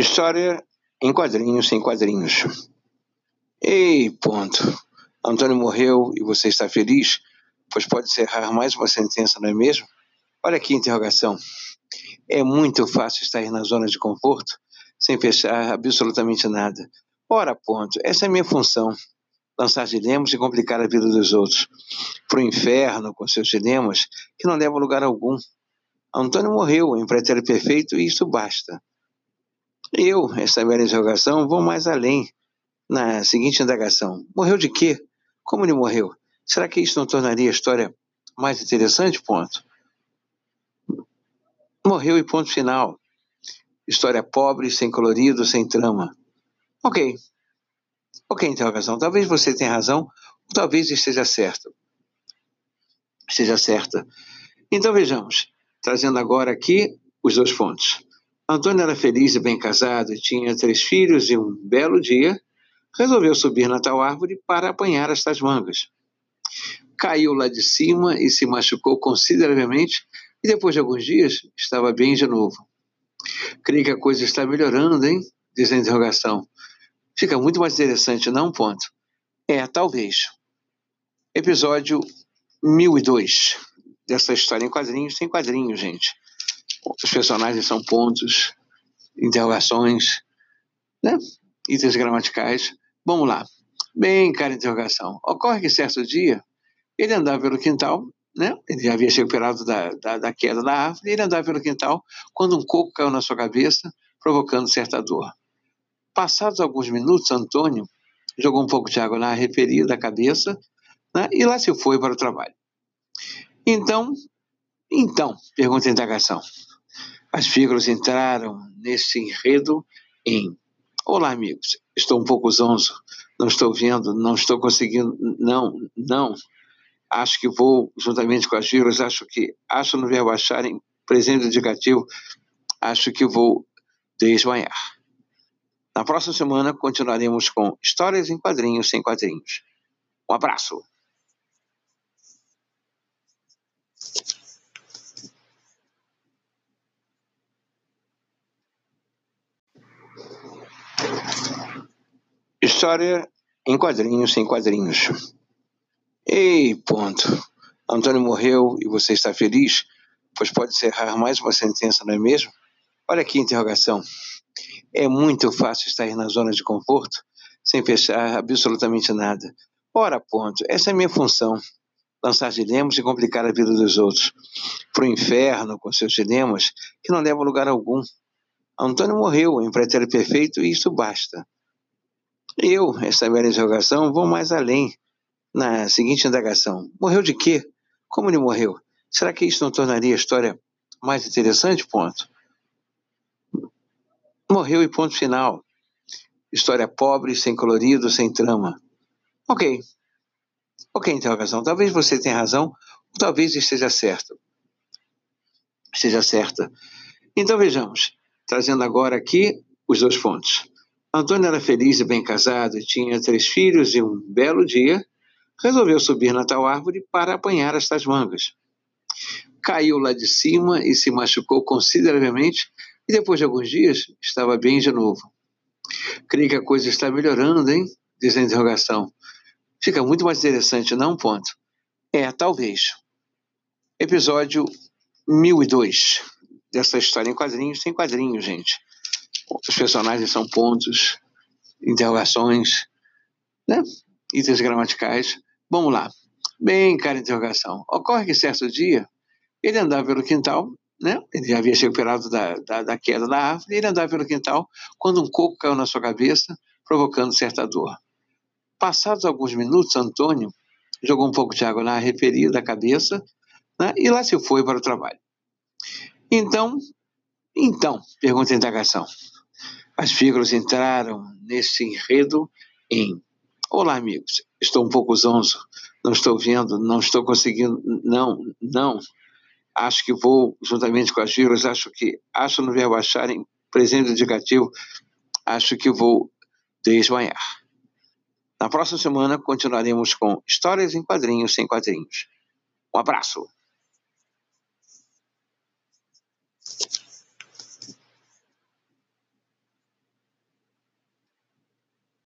História em quadrinhos sem quadrinhos. Ei, ponto. Antônio morreu e você está feliz? Pois pode cerrar mais uma sentença, não é mesmo? Olha a interrogação. É muito fácil estar na zona de conforto sem fechar absolutamente nada. Ora, ponto. Essa é a minha função. Lançar dilemas e complicar a vida dos outros. Para o inferno com seus dilemas que não levam lugar algum. Antônio morreu em pretérito perfeito e isso basta. Eu, essa velha interrogação, vou mais além. Na seguinte indagação: morreu de quê? Como ele morreu? Será que isso não tornaria a história mais interessante? Ponto. Morreu e ponto final. História pobre, sem colorido, sem trama. Ok. Ok, interrogação. Talvez você tenha razão, ou talvez esteja certo. Esteja certa. Então vejamos, trazendo agora aqui os dois pontos. Antônio era feliz e bem casado, tinha três filhos e um belo dia resolveu subir na tal árvore para apanhar estas mangas. Caiu lá de cima e se machucou consideravelmente e depois de alguns dias estava bem de novo. Creio que a coisa está melhorando, hein? Diz a interrogação. Fica muito mais interessante, não? Ponto. É, talvez. Episódio 1002 dessa história em quadrinhos, sem quadrinhos, gente. Os personagens são pontos, interrogações, né? itens gramaticais. Vamos lá. Bem, cara, interrogação. Ocorre que certo dia ele andava pelo quintal, né? Ele havia se recuperado da, da, da queda da árvore, ele andava pelo quintal quando um coco caiu na sua cabeça, provocando certa dor. Passados alguns minutos, Antônio jogou um pouco de água na referida cabeça né? e lá se foi para o trabalho. Então, então, pergunta a indagação. As figuras entraram nesse enredo em Olá, amigos. Estou um pouco zonzo. Não estou vendo, não estou conseguindo. Não, não. Acho que vou, juntamente com as figuras, acho que. Acho no verbo achar em presente indicativo. Acho que vou desmaiar. Na próxima semana continuaremos com histórias em quadrinhos sem quadrinhos. Um abraço. História em quadrinhos sem quadrinhos. Ei, ponto. Antônio morreu e você está feliz? Pois pode cerrar mais uma sentença, não é mesmo? Olha a interrogação. É muito fácil estar na zona de conforto sem fechar absolutamente nada. Ora, ponto. Essa é a minha função. Lançar dilemas e complicar a vida dos outros. Para o inferno com seus dilemas que não levam lugar algum. Antônio morreu em pretérito perfeito e isso basta. Eu, essa velha interrogação, vou mais além. Na seguinte indagação: morreu de quê? Como ele morreu? Será que isso não tornaria a história mais interessante? Ponto. Morreu e ponto final. História pobre, sem colorido, sem trama. Ok. Ok, interrogação. Talvez você tenha razão, talvez esteja certo. Esteja certa. Então vejamos, trazendo agora aqui os dois pontos. Antônio era feliz e bem casado, tinha três filhos e um belo dia resolveu subir na tal árvore para apanhar estas mangas. Caiu lá de cima e se machucou consideravelmente e depois de alguns dias estava bem de novo. Creio que a coisa está melhorando, hein? Diz a interrogação. Fica muito mais interessante, não? Ponto. É, talvez. Episódio 1002 dessa história em quadrinhos, sem quadrinhos, gente os personagens são pontos, interrogações, né? itens gramaticais. Vamos lá. Bem, cara, interrogação. Ocorre que certo dia ele andava pelo quintal, né? Ele havia se recuperado da, da, da queda da árvore, ele andava pelo quintal quando um coco caiu na sua cabeça, provocando certa dor. Passados alguns minutos, Antônio jogou um pouco de água na referida cabeça né? e lá se foi para o trabalho. Então, então, pergunta a indagação. As figuras entraram nesse enredo em Olá, amigos. Estou um pouco zonzo. Não estou vendo, não estou conseguindo. Não, não. Acho que vou, juntamente com as figuras, acho que. Acho no verbo achar em presente indicativo. Acho que vou desmaiar. Na próxima semana continuaremos com histórias em quadrinhos sem quadrinhos. Um abraço.